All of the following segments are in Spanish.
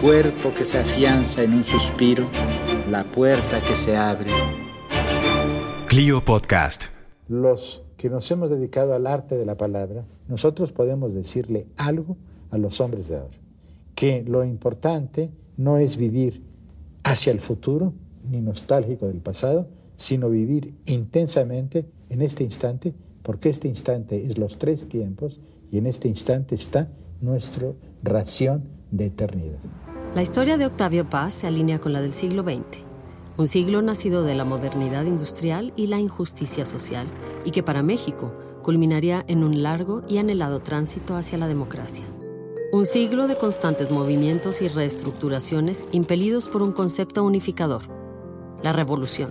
Cuerpo que se afianza en un suspiro, la puerta que se abre. Clio Podcast. Los que nos hemos dedicado al arte de la palabra, nosotros podemos decirle algo a los hombres de ahora. Que lo importante no es vivir hacia el futuro, ni nostálgico del pasado, sino vivir intensamente en este instante, porque este instante es los tres tiempos y en este instante está nuestra ración de eternidad. La historia de Octavio Paz se alinea con la del siglo XX, un siglo nacido de la modernidad industrial y la injusticia social, y que para México culminaría en un largo y anhelado tránsito hacia la democracia. Un siglo de constantes movimientos y reestructuraciones impelidos por un concepto unificador, la revolución.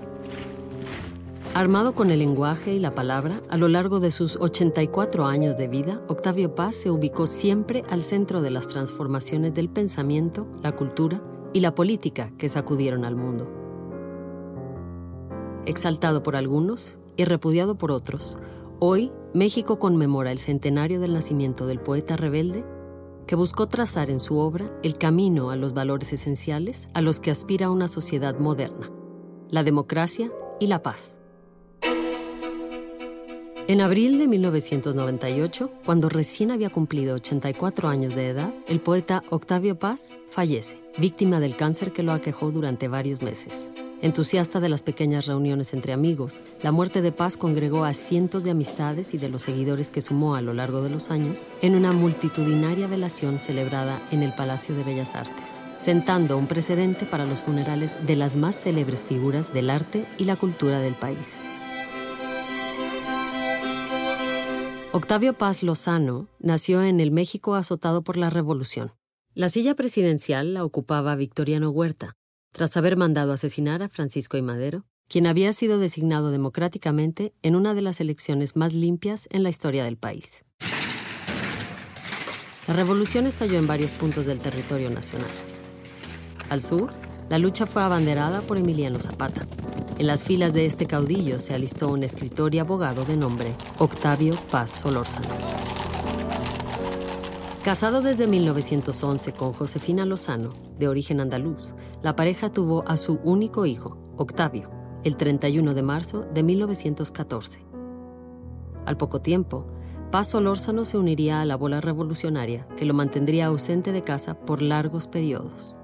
Armado con el lenguaje y la palabra, a lo largo de sus 84 años de vida, Octavio Paz se ubicó siempre al centro de las transformaciones del pensamiento, la cultura y la política que sacudieron al mundo. Exaltado por algunos y repudiado por otros, hoy México conmemora el centenario del nacimiento del poeta rebelde que buscó trazar en su obra el camino a los valores esenciales a los que aspira una sociedad moderna, la democracia y la paz. En abril de 1998, cuando recién había cumplido 84 años de edad, el poeta Octavio Paz fallece, víctima del cáncer que lo aquejó durante varios meses. Entusiasta de las pequeñas reuniones entre amigos, la muerte de Paz congregó a cientos de amistades y de los seguidores que sumó a lo largo de los años en una multitudinaria velación celebrada en el Palacio de Bellas Artes, sentando un precedente para los funerales de las más célebres figuras del arte y la cultura del país. Octavio Paz Lozano nació en el México azotado por la Revolución. La silla presidencial la ocupaba Victoriano Huerta, tras haber mandado asesinar a Francisco I. Madero, quien había sido designado democráticamente en una de las elecciones más limpias en la historia del país. La revolución estalló en varios puntos del territorio nacional. Al sur, la lucha fue abanderada por Emiliano Zapata. En las filas de este caudillo se alistó un escritor y abogado de nombre Octavio Paz Solórzano. Casado desde 1911 con Josefina Lozano, de origen andaluz, la pareja tuvo a su único hijo, Octavio, el 31 de marzo de 1914. Al poco tiempo, Paz Solórzano se uniría a la bola revolucionaria que lo mantendría ausente de casa por largos periodos.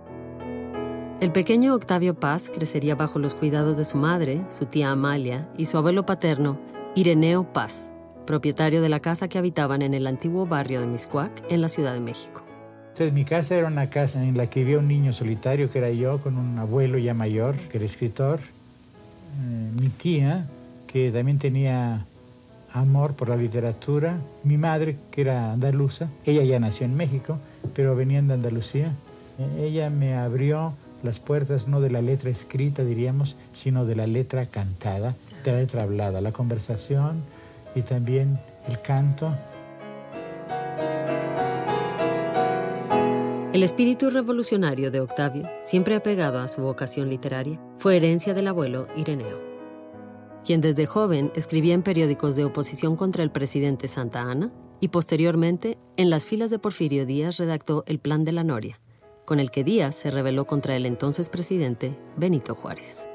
El pequeño Octavio Paz crecería bajo los cuidados de su madre, su tía Amalia y su abuelo paterno, Ireneo Paz, propietario de la casa que habitaban en el antiguo barrio de Miscuac, en la Ciudad de México. Entonces, mi casa era una casa en la que vivía un niño solitario, que era yo, con un abuelo ya mayor, que era escritor. Eh, mi tía, que también tenía amor por la literatura. Mi madre, que era andaluza. Ella ya nació en México, pero venía de Andalucía. Eh, ella me abrió las puertas no de la letra escrita, diríamos, sino de la letra cantada, de la letra hablada, la conversación y también el canto. El espíritu revolucionario de Octavio, siempre apegado a su vocación literaria, fue herencia del abuelo Ireneo, quien desde joven escribía en periódicos de oposición contra el presidente Santa Ana y posteriormente, en las filas de Porfirio Díaz, redactó el Plan de la Noria, con el que Díaz se rebeló contra el entonces presidente Benito Juárez.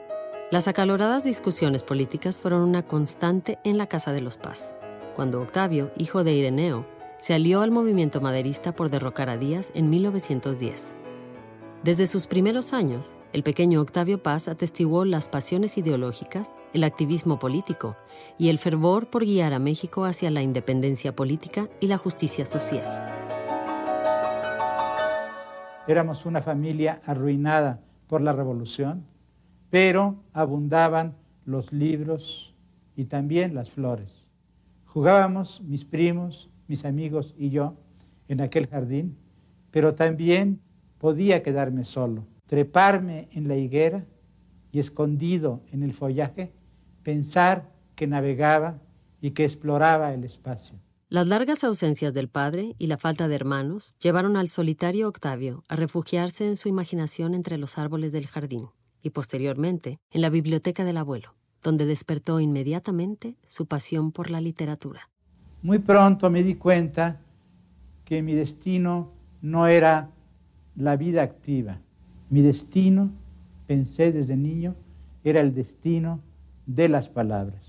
Las acaloradas discusiones políticas fueron una constante en la Casa de los Paz, cuando Octavio, hijo de Ireneo, se alió al movimiento maderista por derrocar a Díaz en 1910. Desde sus primeros años, el pequeño Octavio Paz atestiguó las pasiones ideológicas, el activismo político y el fervor por guiar a México hacia la independencia política y la justicia social. Éramos una familia arruinada por la revolución, pero abundaban los libros y también las flores. Jugábamos mis primos, mis amigos y yo en aquel jardín, pero también podía quedarme solo, treparme en la higuera y escondido en el follaje, pensar que navegaba y que exploraba el espacio. Las largas ausencias del padre y la falta de hermanos llevaron al solitario Octavio a refugiarse en su imaginación entre los árboles del jardín y posteriormente en la biblioteca del abuelo, donde despertó inmediatamente su pasión por la literatura. Muy pronto me di cuenta que mi destino no era la vida activa. Mi destino, pensé desde niño, era el destino de las palabras.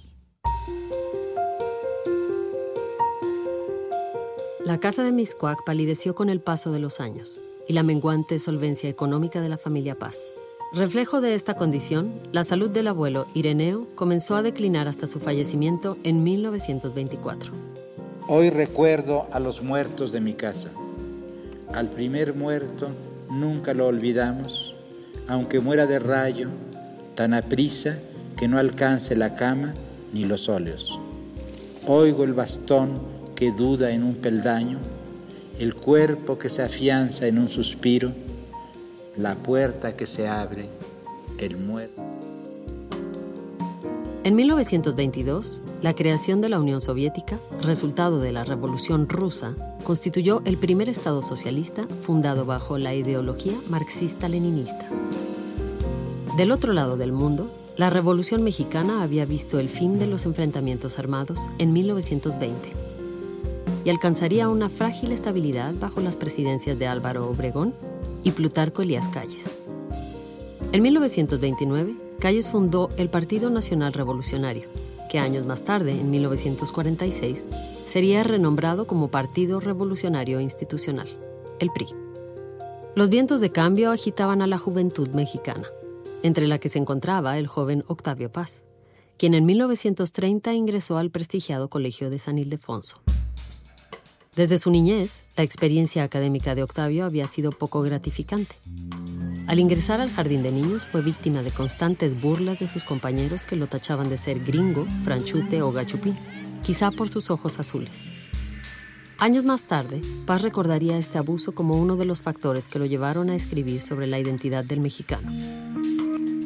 La casa de Miscuac palideció con el paso de los años y la menguante solvencia económica de la familia Paz. Reflejo de esta condición, la salud del abuelo Ireneo comenzó a declinar hasta su fallecimiento en 1924. Hoy recuerdo a los muertos de mi casa. Al primer muerto nunca lo olvidamos, aunque muera de rayo, tan aprisa que no alcance la cama ni los óleos. Oigo el bastón que duda en un peldaño, el cuerpo que se afianza en un suspiro, la puerta que se abre, el muerto. En 1922, la creación de la Unión Soviética, resultado de la Revolución Rusa, constituyó el primer Estado socialista fundado bajo la ideología marxista-leninista. Del otro lado del mundo, la Revolución Mexicana había visto el fin de los enfrentamientos armados en 1920 y alcanzaría una frágil estabilidad bajo las presidencias de Álvaro Obregón y Plutarco Elías Calles. En 1929, Calles fundó el Partido Nacional Revolucionario, que años más tarde, en 1946, sería renombrado como Partido Revolucionario Institucional, el PRI. Los vientos de cambio agitaban a la juventud mexicana, entre la que se encontraba el joven Octavio Paz, quien en 1930 ingresó al prestigiado Colegio de San Ildefonso. Desde su niñez, la experiencia académica de Octavio había sido poco gratificante. Al ingresar al jardín de niños fue víctima de constantes burlas de sus compañeros que lo tachaban de ser gringo, franchute o gachupín, quizá por sus ojos azules. Años más tarde, Paz recordaría este abuso como uno de los factores que lo llevaron a escribir sobre la identidad del mexicano.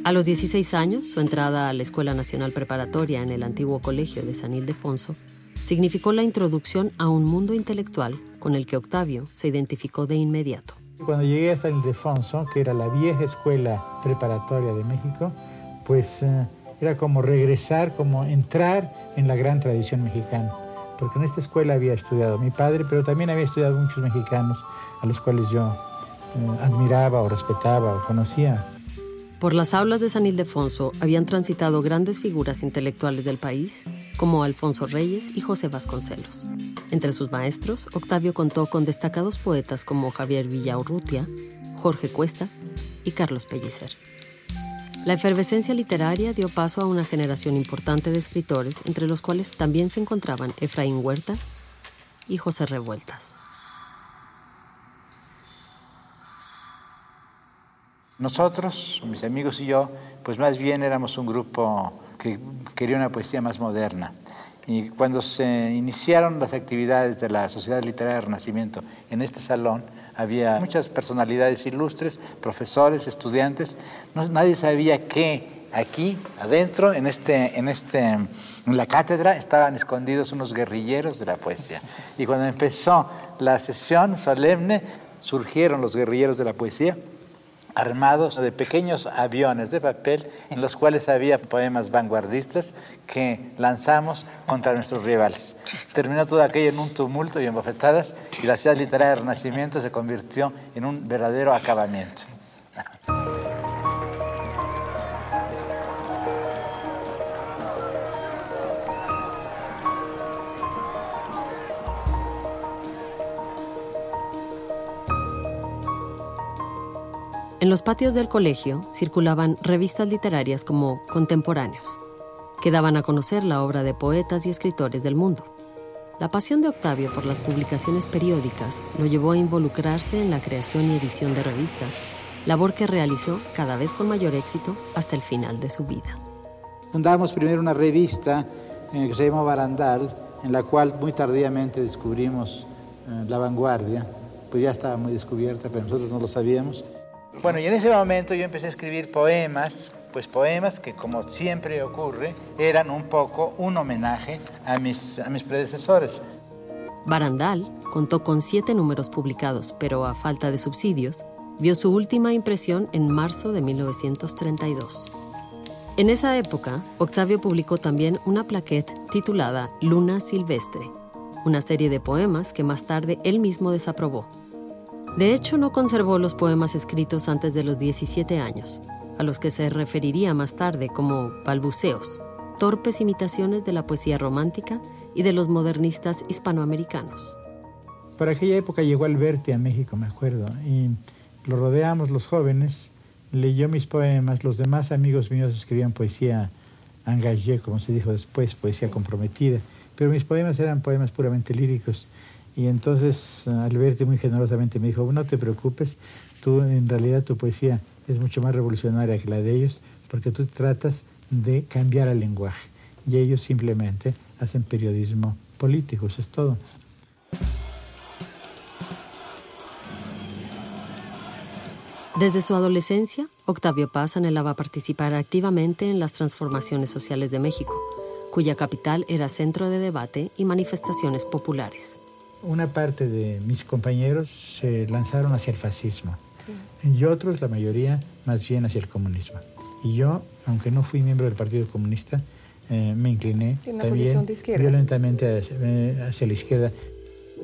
A los 16 años, su entrada a la Escuela Nacional Preparatoria en el antiguo colegio de San Ildefonso significó la introducción a un mundo intelectual con el que Octavio se identificó de inmediato. Cuando llegué a San Ildefonso, que era la vieja escuela preparatoria de México, pues eh, era como regresar, como entrar en la gran tradición mexicana. Porque en esta escuela había estudiado mi padre, pero también había estudiado muchos mexicanos a los cuales yo eh, admiraba o respetaba o conocía. Por las aulas de San Ildefonso habían transitado grandes figuras intelectuales del país, como Alfonso Reyes y José Vasconcelos. Entre sus maestros, Octavio contó con destacados poetas como Javier Villaurrutia, Jorge Cuesta y Carlos Pellicer. La efervescencia literaria dio paso a una generación importante de escritores, entre los cuales también se encontraban Efraín Huerta y José Revueltas. Nosotros, mis amigos y yo, pues más bien éramos un grupo que quería una poesía más moderna. Y cuando se iniciaron las actividades de la Sociedad Literaria de Renacimiento en este salón, había muchas personalidades ilustres, profesores, estudiantes. nadie sabía que aquí, adentro, en, este, en, este, en la cátedra, estaban escondidos unos guerrilleros de la poesía. Y cuando empezó la sesión solemne, surgieron los guerrilleros de la poesía armados de pequeños aviones de papel en los cuales había poemas vanguardistas que lanzamos contra nuestros rivales. Terminó todo aquello en un tumulto y en bofetadas y la ciudad literaria del Renacimiento se convirtió en un verdadero acabamiento. En los patios del colegio circulaban revistas literarias como Contemporáneos, que daban a conocer la obra de poetas y escritores del mundo. La pasión de Octavio por las publicaciones periódicas lo llevó a involucrarse en la creación y edición de revistas labor que realizó cada vez con mayor éxito hasta el final de su vida. Fundamos primero una revista eh, que se llamó Barandal, en la cual muy tardíamente descubrimos eh, la vanguardia, pues ya estaba muy descubierta, pero nosotros no lo sabíamos. Bueno, y en ese momento yo empecé a escribir poemas, pues poemas que como siempre ocurre, eran un poco un homenaje a mis, a mis predecesores. Barandal contó con siete números publicados, pero a falta de subsidios, vio su última impresión en marzo de 1932. En esa época, Octavio publicó también una plaquette titulada Luna Silvestre, una serie de poemas que más tarde él mismo desaprobó. De hecho, no conservó los poemas escritos antes de los 17 años, a los que se referiría más tarde como balbuceos, torpes imitaciones de la poesía romántica y de los modernistas hispanoamericanos. Por aquella época llegó Alberti a México, me acuerdo, y lo rodeamos los jóvenes leyó mis poemas, los demás amigos míos escribían poesía engagée, como se dijo después, poesía comprometida, pero mis poemas eran poemas puramente líricos. Y entonces Alberti muy generosamente me dijo, no te preocupes, tú en realidad tu poesía es mucho más revolucionaria que la de ellos, porque tú tratas de cambiar el lenguaje y ellos simplemente hacen periodismo político, eso es todo. Desde su adolescencia, Octavio Paz anhelaba participar activamente en las transformaciones sociales de México, cuya capital era centro de debate y manifestaciones populares. Una parte de mis compañeros se lanzaron hacia el fascismo y otros, la mayoría, más bien hacia el comunismo. Y yo, aunque no fui miembro del Partido Comunista, eh, me incliné también violentamente hacia, hacia la izquierda.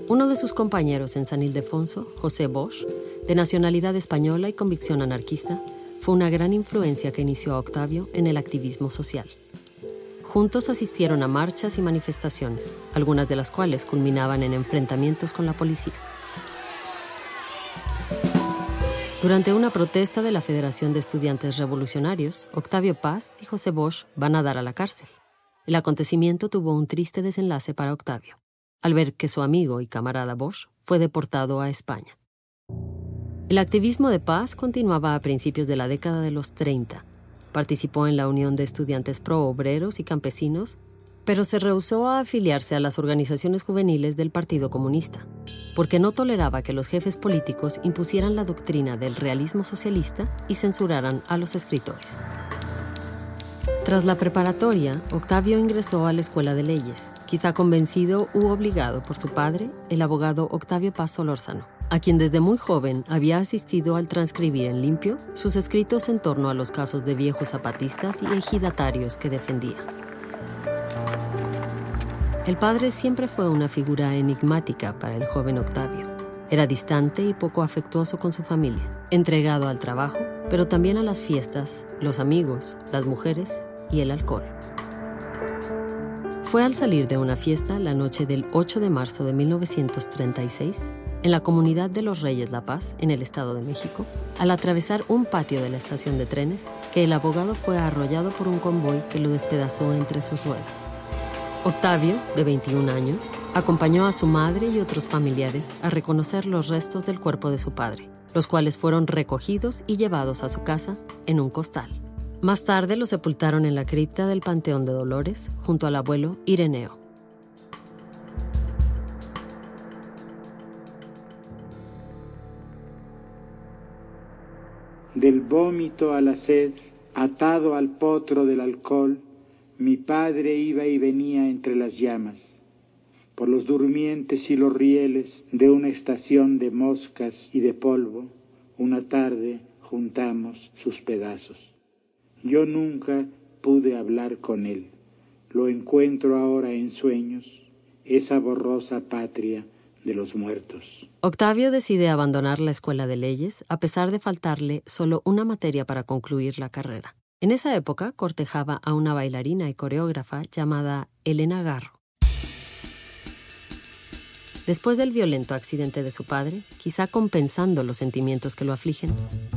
Uno de sus compañeros en San Ildefonso, José Bosch, de nacionalidad española y convicción anarquista, fue una gran influencia que inició a Octavio en el activismo social. Juntos asistieron a marchas y manifestaciones, algunas de las cuales culminaban en enfrentamientos con la policía. Durante una protesta de la Federación de Estudiantes Revolucionarios, Octavio Paz y José Bosch van a dar a la cárcel. El acontecimiento tuvo un triste desenlace para Octavio, al ver que su amigo y camarada Bosch fue deportado a España. El activismo de paz continuaba a principios de la década de los 30. Participó en la Unión de Estudiantes Pro Obreros y Campesinos, pero se rehusó a afiliarse a las organizaciones juveniles del Partido Comunista, porque no toleraba que los jefes políticos impusieran la doctrina del realismo socialista y censuraran a los escritores. Tras la preparatoria, Octavio ingresó a la Escuela de Leyes, quizá convencido u obligado por su padre, el abogado Octavio Paz Solórzano a quien desde muy joven había asistido al transcribir en limpio sus escritos en torno a los casos de viejos zapatistas y ejidatarios que defendía. El padre siempre fue una figura enigmática para el joven Octavio. Era distante y poco afectuoso con su familia, entregado al trabajo, pero también a las fiestas, los amigos, las mujeres y el alcohol. Fue al salir de una fiesta la noche del 8 de marzo de 1936 en la comunidad de los Reyes La Paz, en el Estado de México, al atravesar un patio de la estación de trenes, que el abogado fue arrollado por un convoy que lo despedazó entre sus ruedas. Octavio, de 21 años, acompañó a su madre y otros familiares a reconocer los restos del cuerpo de su padre, los cuales fueron recogidos y llevados a su casa en un costal. Más tarde lo sepultaron en la cripta del Panteón de Dolores junto al abuelo Ireneo. Del vómito a la sed, atado al potro del alcohol, mi padre iba y venía entre las llamas, por los durmientes y los rieles de una estación de moscas y de polvo, una tarde juntamos sus pedazos. Yo nunca pude hablar con él, lo encuentro ahora en sueños, esa borrosa patria de los muertos. Octavio decide abandonar la escuela de leyes a pesar de faltarle solo una materia para concluir la carrera. En esa época cortejaba a una bailarina y coreógrafa llamada Elena Garro. Después del violento accidente de su padre, quizá compensando los sentimientos que lo afligen,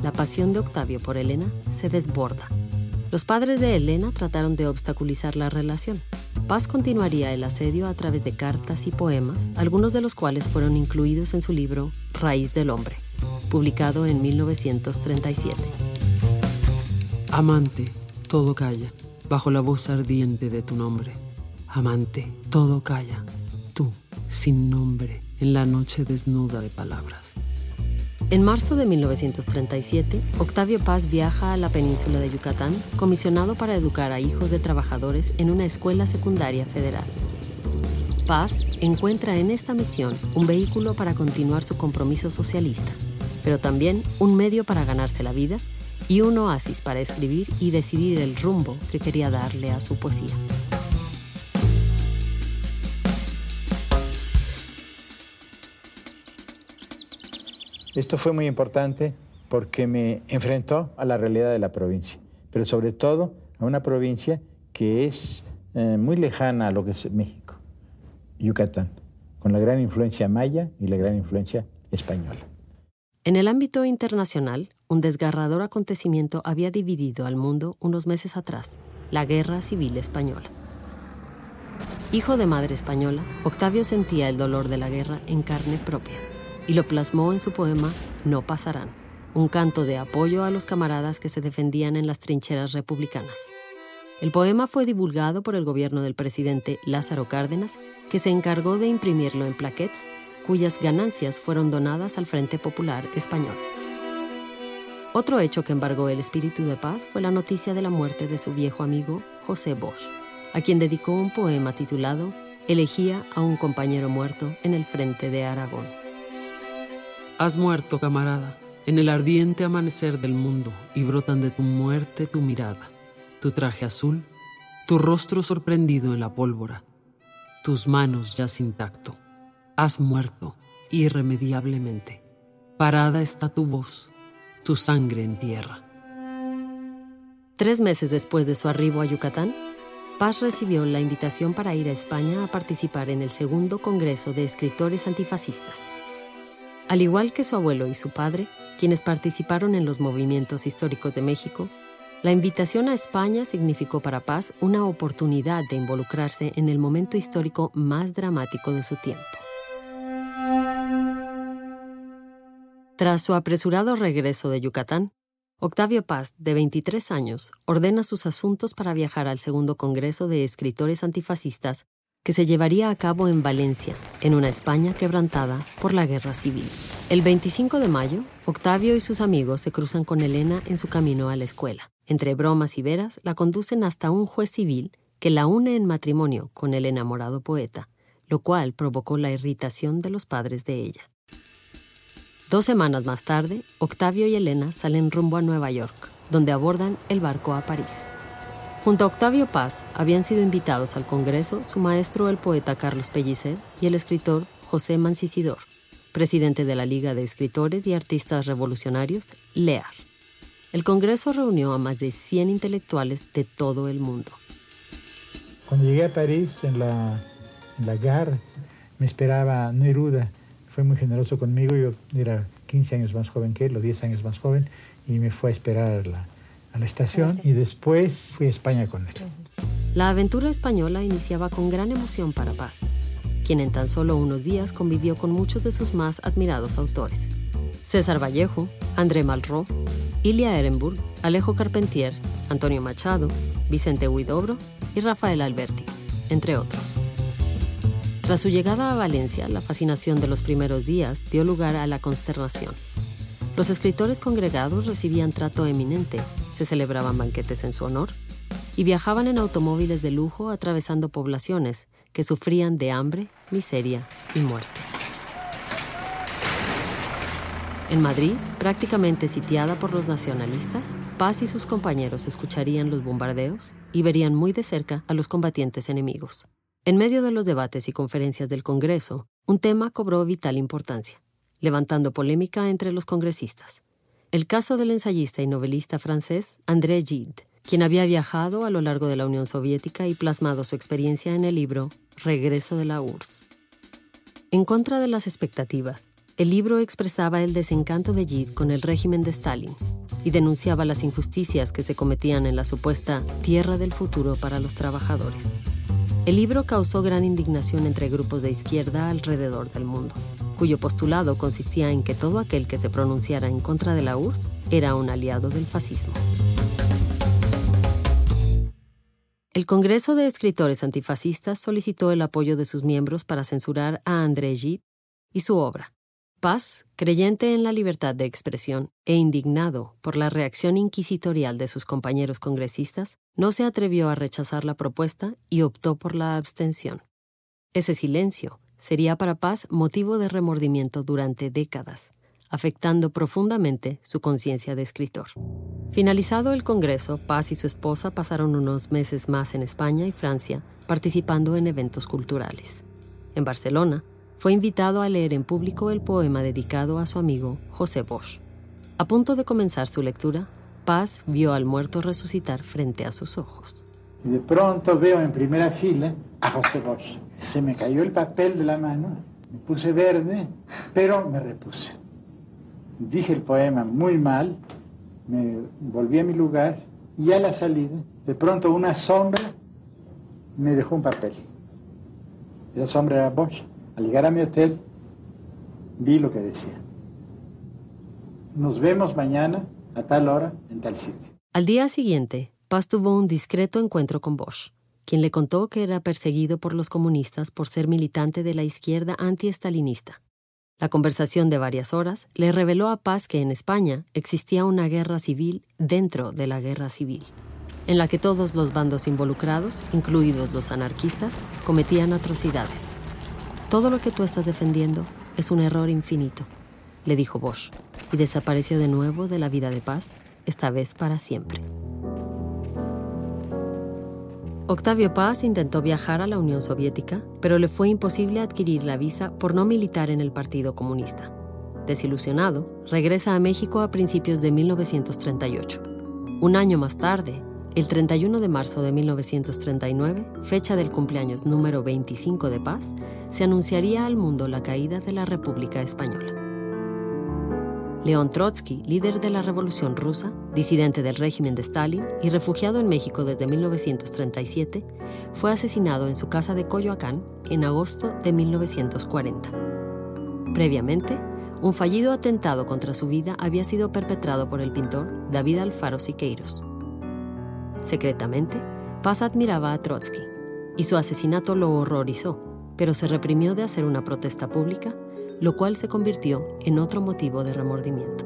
la pasión de Octavio por Elena se desborda. Los padres de Elena trataron de obstaculizar la relación, Paz continuaría el asedio a través de cartas y poemas, algunos de los cuales fueron incluidos en su libro Raíz del Hombre. publicado en 1937. Amante, todo calla, bajo la voz ardiente de tu nombre. Amante, todo calla, tú, sin nombre, en la noche desnuda de palabras. En marzo de 1937, Octavio Paz viaja a la península de Yucatán, comisionado para educar a hijos de trabajadores en una escuela secundaria federal. Paz encuentra en esta misión un vehículo para continuar su compromiso socialista, pero también un medio para ganarse la vida y un oasis para escribir y decidir el rumbo que quería darle a su poesía. Esto fue muy importante porque me enfrentó a la realidad de la provincia, pero sobre todo a una provincia que es eh, muy lejana a lo que es México, Yucatán, con la gran influencia maya y la gran influencia española. En el ámbito internacional, un desgarrador acontecimiento había dividido al mundo unos meses atrás, la Guerra Civil Española. Hijo de madre española, Octavio sentía el dolor de la guerra en carne propia y lo plasmó en su poema No pasarán, un canto de apoyo a los camaradas que se defendían en las trincheras republicanas. El poema fue divulgado por el gobierno del presidente Lázaro Cárdenas, que se encargó de imprimirlo en plaquettes cuyas ganancias fueron donadas al Frente Popular Español. Otro hecho que embargó el espíritu de paz fue la noticia de la muerte de su viejo amigo José Bosch, a quien dedicó un poema titulado Elegía a un compañero muerto en el frente de Aragón. Has muerto, camarada, en el ardiente amanecer del mundo y brotan de tu muerte tu mirada, tu traje azul, tu rostro sorprendido en la pólvora, tus manos ya sin tacto. Has muerto irremediablemente. Parada está tu voz, tu sangre en tierra. Tres meses después de su arribo a Yucatán, Paz recibió la invitación para ir a España a participar en el segundo Congreso de Escritores Antifascistas. Al igual que su abuelo y su padre, quienes participaron en los movimientos históricos de México, la invitación a España significó para Paz una oportunidad de involucrarse en el momento histórico más dramático de su tiempo. Tras su apresurado regreso de Yucatán, Octavio Paz, de 23 años, ordena sus asuntos para viajar al segundo Congreso de Escritores Antifascistas que se llevaría a cabo en Valencia, en una España quebrantada por la guerra civil. El 25 de mayo, Octavio y sus amigos se cruzan con Elena en su camino a la escuela. Entre bromas y veras, la conducen hasta un juez civil que la une en matrimonio con el enamorado poeta, lo cual provocó la irritación de los padres de ella. Dos semanas más tarde, Octavio y Elena salen rumbo a Nueva York, donde abordan el barco a París. Junto a Octavio Paz habían sido invitados al Congreso su maestro el poeta Carlos Pellicer y el escritor José Mancisidor, presidente de la Liga de Escritores y Artistas Revolucionarios, LEAR. El Congreso reunió a más de 100 intelectuales de todo el mundo. Cuando llegué a París, en la, en la GAR, me esperaba Neruda, fue muy generoso conmigo, yo era 15 años más joven que él, o 10 años más joven, y me fue a esperar a la, a la estación y después fui a España con él. La aventura española iniciaba con gran emoción para Paz, quien en tan solo unos días convivió con muchos de sus más admirados autores. César Vallejo, André Malraux, Ilia Ehrenburg, Alejo Carpentier, Antonio Machado, Vicente Huidobro y Rafael Alberti, entre otros. Tras su llegada a Valencia, la fascinación de los primeros días dio lugar a la consternación. Los escritores congregados recibían trato eminente, se celebraban banquetes en su honor y viajaban en automóviles de lujo atravesando poblaciones que sufrían de hambre, miseria y muerte. En Madrid, prácticamente sitiada por los nacionalistas, Paz y sus compañeros escucharían los bombardeos y verían muy de cerca a los combatientes enemigos. En medio de los debates y conferencias del Congreso, un tema cobró vital importancia, levantando polémica entre los congresistas. El caso del ensayista y novelista francés André Gide, quien había viajado a lo largo de la Unión Soviética y plasmado su experiencia en el libro Regreso de la URSS. En contra de las expectativas, el libro expresaba el desencanto de Gide con el régimen de Stalin y denunciaba las injusticias que se cometían en la supuesta tierra del futuro para los trabajadores. El libro causó gran indignación entre grupos de izquierda alrededor del mundo, cuyo postulado consistía en que todo aquel que se pronunciara en contra de la URSS era un aliado del fascismo. El Congreso de Escritores Antifascistas solicitó el apoyo de sus miembros para censurar a André Gide y su obra. Paz, creyente en la libertad de expresión e indignado por la reacción inquisitorial de sus compañeros congresistas, no se atrevió a rechazar la propuesta y optó por la abstención. Ese silencio sería para Paz motivo de remordimiento durante décadas, afectando profundamente su conciencia de escritor. Finalizado el Congreso, Paz y su esposa pasaron unos meses más en España y Francia, participando en eventos culturales. En Barcelona, fue invitado a leer en público el poema dedicado a su amigo José Bosch. A punto de comenzar su lectura, Paz vio al muerto resucitar frente a sus ojos. Y de pronto veo en primera fila a José Bosch. Se me cayó el papel de la mano, me puse verde, pero me repuse. Dije el poema muy mal, me volví a mi lugar y a la salida, de pronto una sombra me dejó un papel. Esa sombra era Bosch. Al llegar a mi hotel, vi lo que decía. Nos vemos mañana a tal hora en tal sitio. Al día siguiente, Paz tuvo un discreto encuentro con Bosch, quien le contó que era perseguido por los comunistas por ser militante de la izquierda anti-estalinista. La conversación de varias horas le reveló a Paz que en España existía una guerra civil dentro de la guerra civil, en la que todos los bandos involucrados, incluidos los anarquistas, cometían atrocidades. Todo lo que tú estás defendiendo es un error infinito, le dijo Bosch, y desapareció de nuevo de la vida de Paz, esta vez para siempre. Octavio Paz intentó viajar a la Unión Soviética, pero le fue imposible adquirir la visa por no militar en el Partido Comunista. Desilusionado, regresa a México a principios de 1938. Un año más tarde, el 31 de marzo de 1939, fecha del cumpleaños número 25 de Paz, se anunciaría al mundo la caída de la República Española. León Trotsky, líder de la Revolución Rusa, disidente del régimen de Stalin y refugiado en México desde 1937, fue asesinado en su casa de Coyoacán en agosto de 1940. Previamente, un fallido atentado contra su vida había sido perpetrado por el pintor David Alfaro Siqueiros. Secretamente, Paz admiraba a Trotsky y su asesinato lo horrorizó, pero se reprimió de hacer una protesta pública lo cual se convirtió en otro motivo de remordimiento.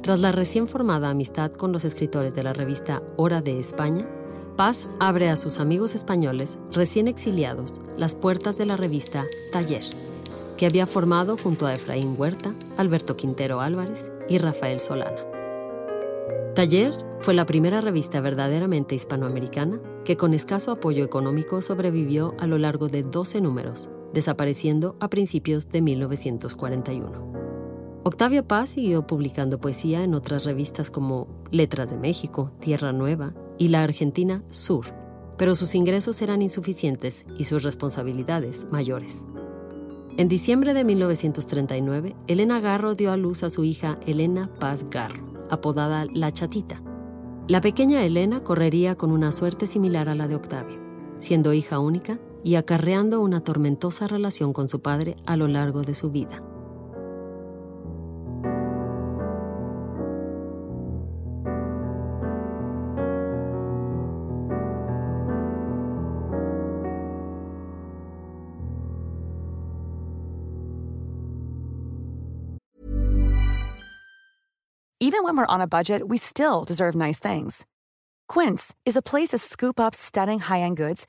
Tras la recién formada amistad con los escritores de la revista Hora de España, Paz abre a sus amigos españoles recién exiliados las puertas de la revista Taller, que había formado junto a Efraín Huerta, Alberto Quintero Álvarez y Rafael Solana. Taller fue la primera revista verdaderamente hispanoamericana que con escaso apoyo económico sobrevivió a lo largo de 12 números desapareciendo a principios de 1941. Octavio Paz siguió publicando poesía en otras revistas como Letras de México, Tierra Nueva y la Argentina Sur, pero sus ingresos eran insuficientes y sus responsabilidades mayores. En diciembre de 1939, Elena Garro dio a luz a su hija Elena Paz Garro, apodada La Chatita. La pequeña Elena correría con una suerte similar a la de Octavio. Siendo hija única, y acarreando una tormentosa relación con su padre a lo largo de su vida. Even when we're on a budget, we still deserve nice things. Quince is a place to scoop up stunning high-end goods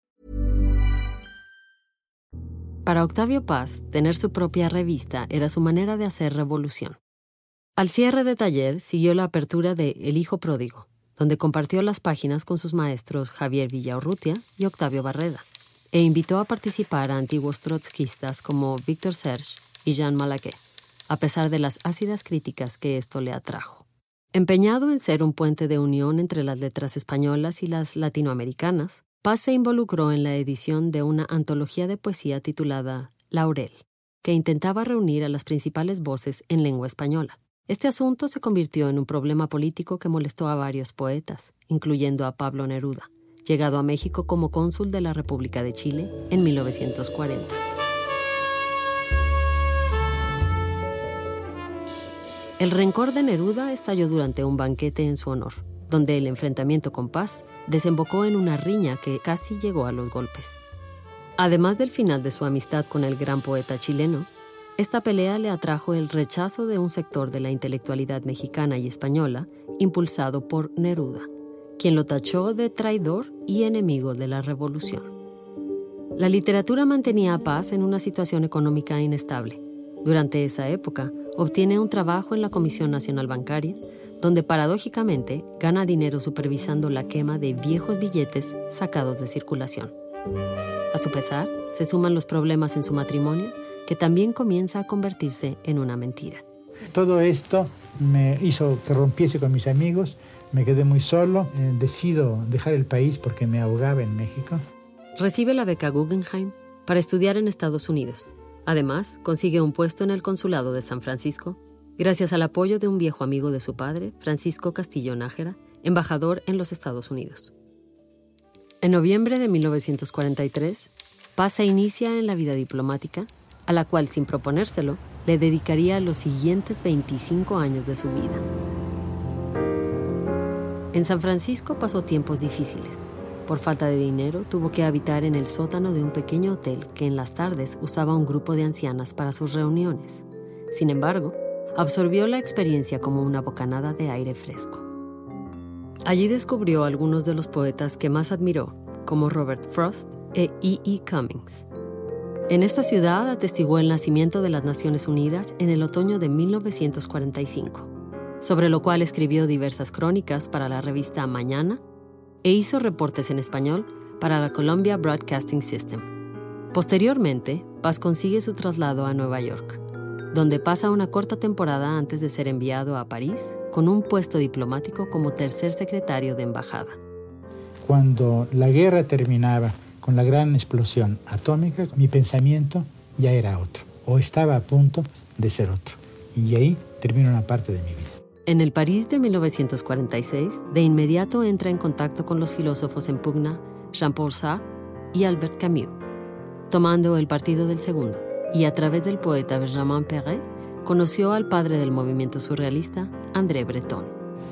Para Octavio Paz, tener su propia revista era su manera de hacer revolución. Al cierre de taller siguió la apertura de El Hijo Pródigo, donde compartió las páginas con sus maestros Javier Villaurrutia y Octavio Barreda, e invitó a participar a antiguos trotskistas como Víctor Serge y Jean Malaquet, a pesar de las ácidas críticas que esto le atrajo. Empeñado en ser un puente de unión entre las letras españolas y las latinoamericanas, Paz se involucró en la edición de una antología de poesía titulada Laurel, que intentaba reunir a las principales voces en lengua española. Este asunto se convirtió en un problema político que molestó a varios poetas, incluyendo a Pablo Neruda, llegado a México como cónsul de la República de Chile en 1940. El rencor de Neruda estalló durante un banquete en su honor, donde el enfrentamiento con Paz desembocó en una riña que casi llegó a los golpes. Además del final de su amistad con el gran poeta chileno, esta pelea le atrajo el rechazo de un sector de la intelectualidad mexicana y española impulsado por Neruda, quien lo tachó de traidor y enemigo de la revolución. La literatura mantenía a Paz en una situación económica inestable. Durante esa época, obtiene un trabajo en la Comisión Nacional Bancaria, donde paradójicamente gana dinero supervisando la quema de viejos billetes sacados de circulación. A su pesar, se suman los problemas en su matrimonio, que también comienza a convertirse en una mentira. Todo esto me hizo que rompiese con mis amigos, me quedé muy solo, eh, decido dejar el país porque me ahogaba en México. Recibe la beca Guggenheim para estudiar en Estados Unidos. Además, consigue un puesto en el consulado de San Francisco gracias al apoyo de un viejo amigo de su padre, Francisco Castillo Nájera, embajador en los Estados Unidos. En noviembre de 1943, Paz se inicia en la vida diplomática, a la cual, sin proponérselo, le dedicaría los siguientes 25 años de su vida. En San Francisco pasó tiempos difíciles. Por falta de dinero, tuvo que habitar en el sótano de un pequeño hotel que en las tardes usaba un grupo de ancianas para sus reuniones. Sin embargo, absorbió la experiencia como una bocanada de aire fresco. Allí descubrió algunos de los poetas que más admiró, como Robert Frost e E. E. Cummings. En esta ciudad atestiguó el nacimiento de las Naciones Unidas en el otoño de 1945, sobre lo cual escribió diversas crónicas para la revista Mañana e hizo reportes en español para la Columbia Broadcasting System. Posteriormente, Paz consigue su traslado a Nueva York, donde pasa una corta temporada antes de ser enviado a París con un puesto diplomático como tercer secretario de embajada. Cuando la guerra terminaba con la gran explosión atómica, mi pensamiento ya era otro, o estaba a punto de ser otro. Y ahí termina una parte de mi vida. En el París de 1946, de inmediato entra en contacto con los filósofos en pugna Jean-Paul Sartre y Albert Camus, tomando el partido del segundo y a través del poeta Benjamin Perret conoció al padre del movimiento surrealista, André Breton.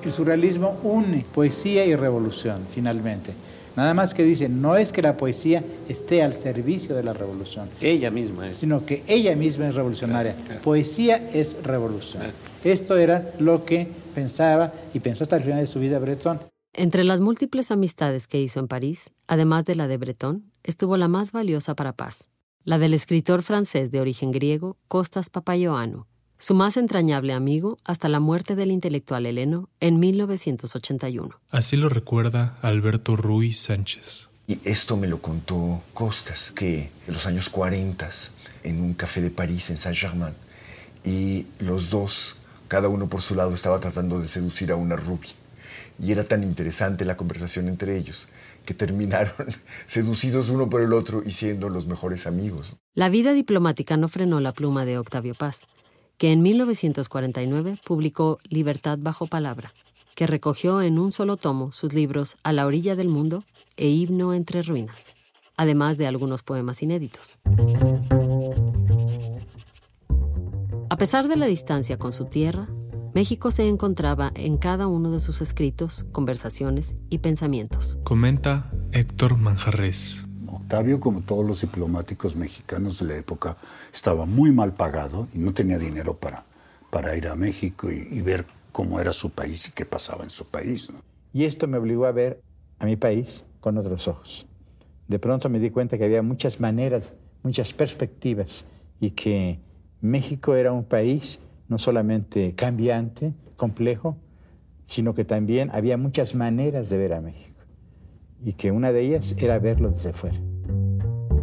El surrealismo une poesía y revolución, finalmente. Nada más que dice, no es que la poesía esté al servicio de la revolución. Ella misma es. Sino que ella misma es revolucionaria. Poesía es revolución. Esto era lo que pensaba y pensó hasta el final de su vida Breton. Entre las múltiples amistades que hizo en París, además de la de Breton, estuvo la más valiosa para Paz, la del escritor francés de origen griego Costas Papayoannou, su más entrañable amigo hasta la muerte del intelectual heleno en 1981. Así lo recuerda Alberto Ruiz Sánchez. Y esto me lo contó Costas, que en los años 40, en un café de París, en Saint-Germain, y los dos, cada uno por su lado, estaba tratando de seducir a una rubia. Y era tan interesante la conversación entre ellos terminaron seducidos uno por el otro y siendo los mejores amigos. La vida diplomática no frenó la pluma de Octavio Paz, que en 1949 publicó Libertad bajo palabra, que recogió en un solo tomo sus libros A la orilla del mundo e Himno entre ruinas, además de algunos poemas inéditos. A pesar de la distancia con su tierra, México se encontraba en cada uno de sus escritos, conversaciones y pensamientos. Comenta Héctor Manjarres. Octavio, como todos los diplomáticos mexicanos de la época, estaba muy mal pagado y no tenía dinero para, para ir a México y, ver cómo era su país y qué pasaba en su país. Y esto me obligó a ver a mi país con otros ojos. De pronto me di cuenta que había muchas maneras, muchas perspectivas y que México era un país no solamente cambiante, complejo, sino que también había muchas maneras de ver a México y que una de ellas era verlo desde fuera.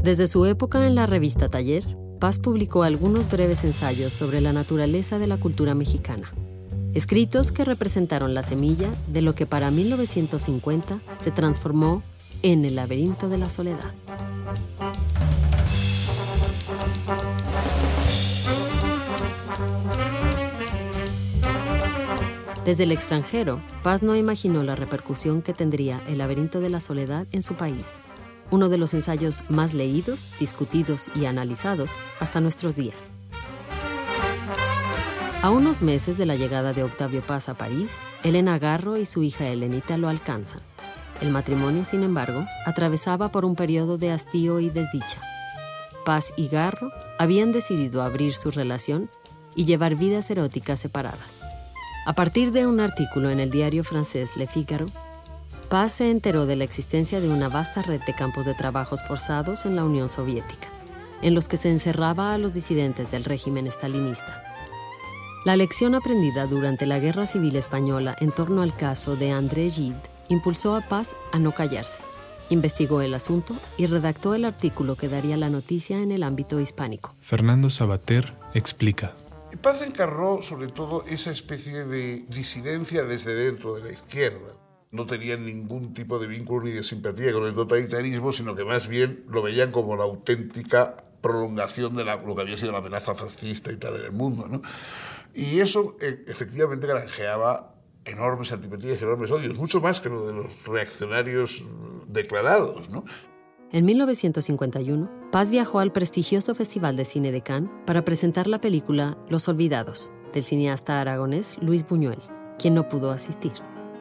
Desde su época en la revista Taller, Paz publicó algunos breves ensayos sobre la naturaleza de la cultura mexicana. escritos que representaron la semilla de lo que para 1950 se transformó en el laberinto de la soledad. Desde el extranjero, Paz no imaginó la repercusión que tendría El laberinto de la soledad en su país, uno de los ensayos más leídos, discutidos y analizados hasta nuestros días. A unos meses de la llegada de Octavio Paz a París, Elena Garro y su hija Elenita lo alcanzan. El matrimonio, sin embargo, atravesaba por un periodo de hastío y desdicha. Paz y Garro habían decidido abrir su relación y llevar vidas eróticas separadas. A partir de un artículo en el diario francés Le Figaro, Paz se enteró de la existencia de una vasta red de campos de trabajos forzados en la Unión Soviética, en los que se encerraba a los disidentes del régimen estalinista. La lección aprendida durante la Guerra Civil Española en torno al caso de André Gide impulsó a Paz a no callarse. Investigó el asunto y redactó el artículo que daría la noticia en el ámbito hispánico. Fernando Sabater explica. Paz encarnó sobre todo esa especie de disidencia desde dentro de la izquierda. No tenían ningún tipo de vínculo ni de simpatía con el totalitarismo, sino que más bien lo veían como la auténtica prolongación de lo que había sido la amenaza fascista y tal en el mundo. ¿no? Y eso eh, efectivamente granjeaba enormes antipatías enormes odios, mucho más que lo de los reaccionarios declarados. ¿no? En 1951, Paz viajó al prestigioso Festival de Cine de Cannes para presentar la película Los Olvidados, del cineasta aragonés Luis Buñuel, quien no pudo asistir.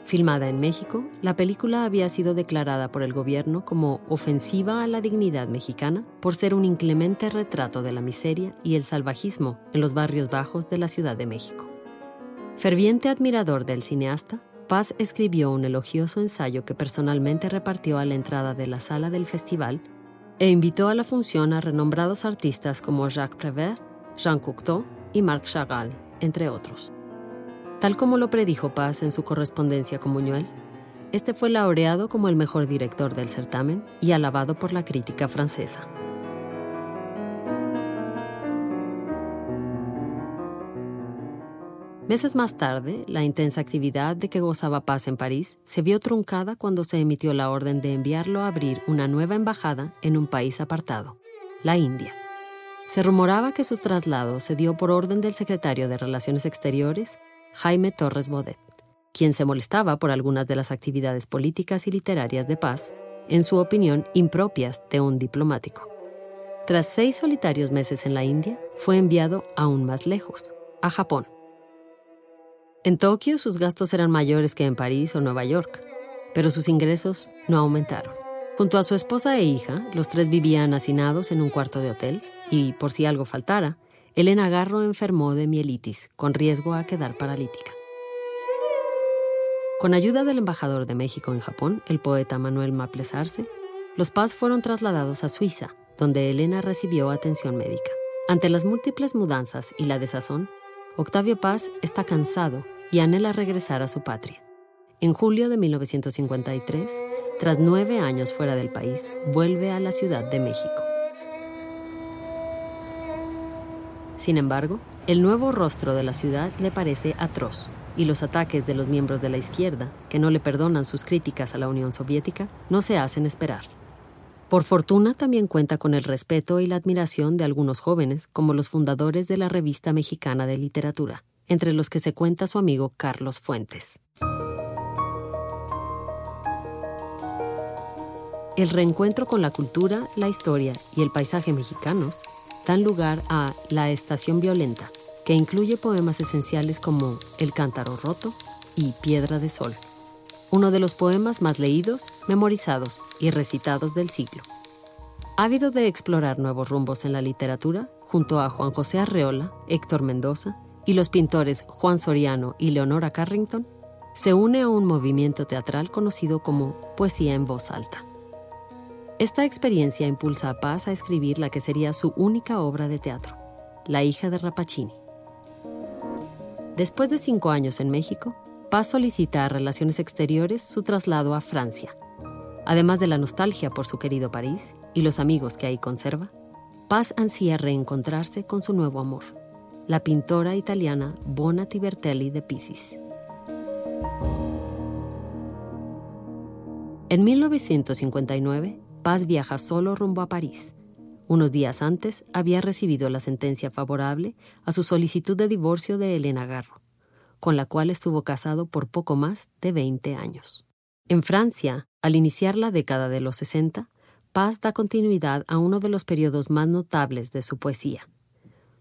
Filmada en México, la película había sido declarada por el gobierno como ofensiva a la dignidad mexicana por ser un inclemente retrato de la miseria y el salvajismo en los barrios bajos de la Ciudad de México. Ferviente admirador del cineasta, Paz escribió un elogioso ensayo que personalmente repartió a la entrada de la sala del festival e invitó a la función a renombrados artistas como Jacques Prévert, Jean Cocteau y Marc Chagall, entre otros. Tal como lo predijo Paz en su correspondencia con Buñuel, este fue laureado como el mejor director del certamen y alabado por la crítica francesa. Meses más tarde, la intensa actividad de que gozaba Paz en París se vio truncada cuando se emitió la orden de enviarlo a abrir una nueva embajada en un país apartado, la India. Se rumoraba que su traslado se dio por orden del secretario de Relaciones Exteriores, Jaime Torres Bodet, quien se molestaba por algunas de las actividades políticas y literarias de Paz, en su opinión impropias de un diplomático. Tras seis solitarios meses en la India, fue enviado aún más lejos, a Japón en Tokio sus gastos eran mayores que en París o Nueva York, pero sus ingresos no aumentaron. Junto a su esposa e hija, los tres vivían hacinados en un cuarto de hotel y, por si algo faltara, Elena Garro enfermó de mielitis, con riesgo a quedar paralítica. Con ayuda del embajador de México en Japón, el poeta Manuel Maples Arce, los Paz fueron trasladados a Suiza, donde Elena recibió atención médica. Ante las múltiples mudanzas y la desazón, Octavio Paz está cansado y anhela regresar a su patria. En julio de 1953, tras nueve años fuera del país, vuelve a la Ciudad de México. Sin embargo, el nuevo rostro de la ciudad le parece atroz y los ataques de los miembros de la izquierda, que no le perdonan sus críticas a la Unión Soviética, no se hacen esperar. Por fortuna también cuenta con el respeto y la admiración de algunos jóvenes como los fundadores de la Revista Mexicana de Literatura, entre los que se cuenta su amigo Carlos Fuentes. El reencuentro con la cultura, la historia y el paisaje mexicanos dan lugar a La Estación Violenta, que incluye poemas esenciales como El Cántaro Roto y Piedra de Sol, uno de los poemas más leídos, memorizados y recitados del siglo. Ávido de explorar nuevos rumbos en la literatura, junto a Juan José Arreola, Héctor Mendoza y los pintores Juan Soriano y Leonora Carrington, se une a un movimiento teatral conocido como poesía en voz alta. Esta experiencia impulsa a Paz a escribir la que sería su única obra de teatro, La hija de Rapacini. Después de cinco años en México, Paz solicita a Relaciones Exteriores su traslado a Francia. Además de la nostalgia por su querido París y los amigos que ahí conserva, Paz ansía reencontrarse con su nuevo amor la pintora italiana Bona Tibertelli de Pisis. En 1959, Paz viaja solo rumbo a París. Unos días antes había recibido la sentencia favorable a su solicitud de divorcio de Elena Garro, con la cual estuvo casado por poco más de 20 años. En Francia, al iniciar la década de los 60, Paz da continuidad a uno de los periodos más notables de su poesía.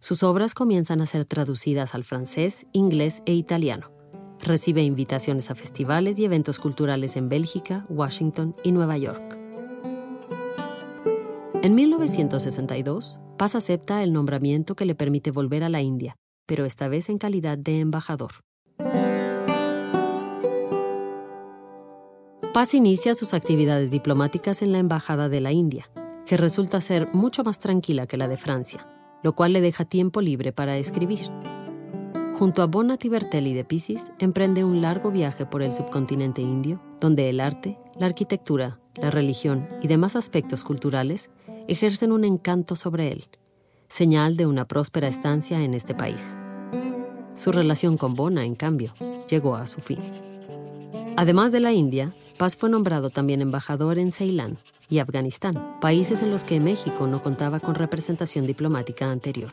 Sus obras comienzan a ser traducidas al francés, inglés e italiano. Recibe invitaciones a festivales y eventos culturales en Bélgica, Washington y Nueva York. En 1962, Paz acepta el nombramiento que le permite volver a la India, pero esta vez en calidad de embajador. Paz inicia sus actividades diplomáticas en la Embajada de la India, que resulta ser mucho más tranquila que la de Francia, lo cual le deja tiempo libre para escribir. Junto a Bona Tibertelli de Pisis, emprende un largo viaje por el subcontinente indio, donde el arte, la arquitectura, la religión y demás aspectos culturales ejercen un encanto sobre él, señal de una próspera estancia en este país. Su relación con Bona, en cambio, llegó a su fin. Además de la India, Paz fue nombrado también embajador en Ceilán y Afganistán, países en los que México no contaba con representación diplomática anterior.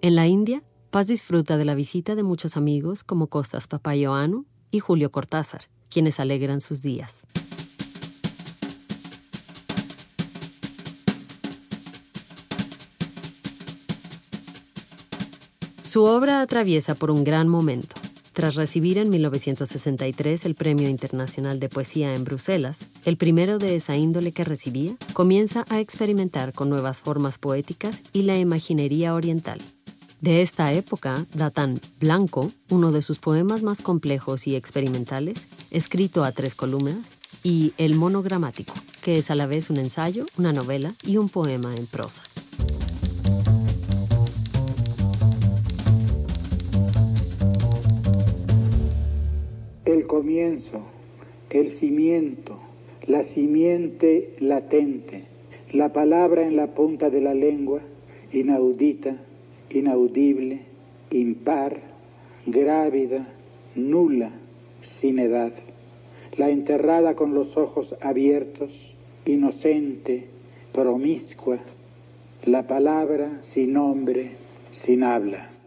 En la India, Paz disfruta de la visita de muchos amigos como Costas Papayoanu y Julio Cortázar, quienes alegran sus días. Su obra atraviesa por un gran momento. Tras recibir en 1963 el Premio Internacional de Poesía en Bruselas, el primero de esa índole que recibía, comienza a experimentar con nuevas formas poéticas y la imaginería oriental. De esta época datan Blanco, uno de sus poemas más complejos y experimentales, escrito a tres columnas, y El monogramático, que es a la vez un ensayo, una novela y un poema en prosa. El comienzo, el cimiento, la simiente latente, la palabra en la punta de la lengua, inaudita, inaudible, impar, grávida, nula, sin edad, la enterrada con los ojos abiertos, inocente, promiscua, la palabra sin nombre, sin habla.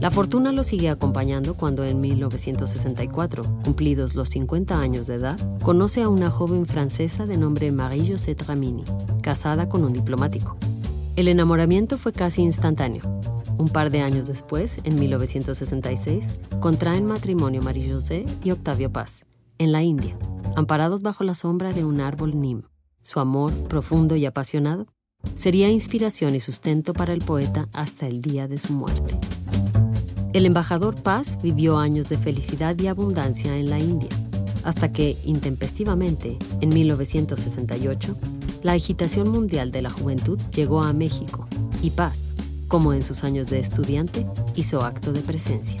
La fortuna lo sigue acompañando cuando en 1964, cumplidos los 50 años de edad, conoce a una joven francesa de nombre Marie-Josette Ramini, casada con un diplomático. El enamoramiento fue casi instantáneo. Un par de años después, en 1966, contraen matrimonio Marie-José y Octavio Paz, en la India, amparados bajo la sombra de un árbol nim. Su amor, profundo y apasionado, sería inspiración y sustento para el poeta hasta el día de su muerte. El embajador Paz vivió años de felicidad y abundancia en la India, hasta que, intempestivamente, en 1968, la agitación mundial de la juventud llegó a México y Paz, como en sus años de estudiante, hizo acto de presencia.